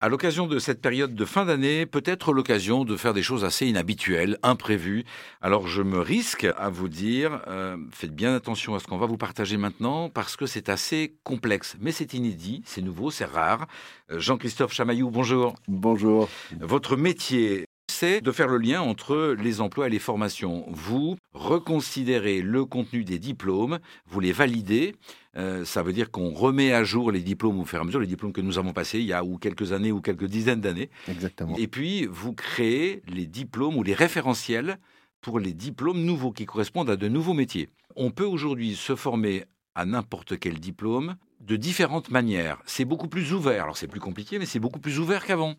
À l'occasion de cette période de fin d'année, peut-être l'occasion de faire des choses assez inhabituelles, imprévues. Alors je me risque à vous dire, euh, faites bien attention à ce qu'on va vous partager maintenant parce que c'est assez complexe, mais c'est inédit, c'est nouveau, c'est rare. Euh, Jean-Christophe Chamaillou, bonjour. Bonjour. Votre métier, c'est de faire le lien entre les emplois et les formations. Vous reconsidérez le contenu des diplômes, vous les validez. Euh, ça veut dire qu'on remet à jour les diplômes au fur et à mesure, les diplômes que nous avons passés il y a ou quelques années ou quelques dizaines d'années. Exactement. Et puis, vous créez les diplômes ou les référentiels pour les diplômes nouveaux qui correspondent à de nouveaux métiers. On peut aujourd'hui se former à n'importe quel diplôme de différentes manières. C'est beaucoup plus ouvert. Alors c'est plus compliqué, mais c'est beaucoup plus ouvert qu'avant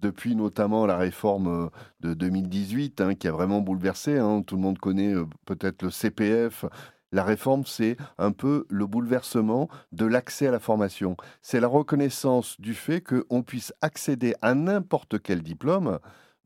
depuis notamment la réforme euh, de 2018 hein, qui a vraiment bouleversé. Hein. Tout le monde connaît euh, peut-être le CPF. La réforme, c'est un peu le bouleversement de l'accès à la formation. C'est la reconnaissance du fait qu'on puisse accéder à n'importe quel diplôme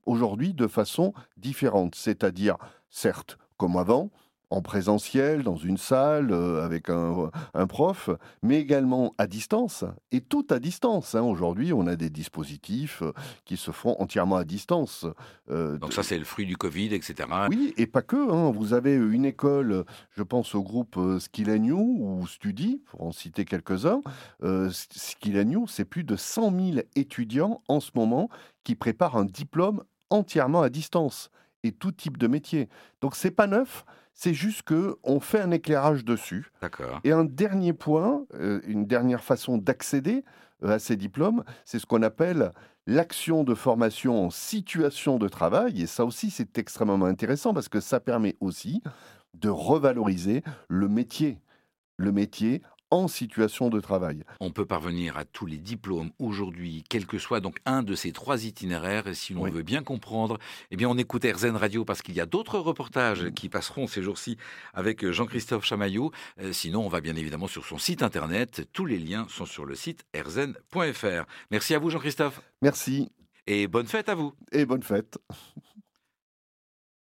aujourd'hui de façon différente. C'est-à-dire, certes, comme avant, en présentiel, dans une salle, euh, avec un, prof, mais également à distance, et tout à distance. Hein. Aujourd'hui, on a des dispositifs euh, qui se font entièrement à distance. Euh, Donc ça, c'est le fruit du Covid, etc. Oui, et pas que. Hein. Vous avez une école, je pense au groupe Skill New ou Studi, pour en citer quelques-uns. New, c'est plus de 100 000 étudiants en ce moment qui préparent un diplôme entièrement à distance et tout type de métier. Donc c'est pas neuf, c'est juste que on fait un éclairage dessus. D'accord. Et un dernier point, euh, une dernière façon d'accéder euh, à ces diplômes, c'est ce qu'on appelle l'action de formation en situation de travail. Et ça aussi, c'est extrêmement intéressant parce que ça permet aussi de revaloriser le métier. Le métier en situation de travail. On peut parvenir à tous les diplômes aujourd'hui, quel que soit donc un de ces trois itinéraires. Et si l'on veut bien comprendre, eh bien on écoute RZN Radio parce qu'il y a d'autres reportages qui passeront ces jours-ci avec Jean-Christophe Chamaillot. Euh, sinon, on va bien évidemment sur son site internet. Tous les liens sont sur le site rzn.fr. Merci à vous Jean-Christophe. Merci. Et bonne fête à vous. Et bonne fête.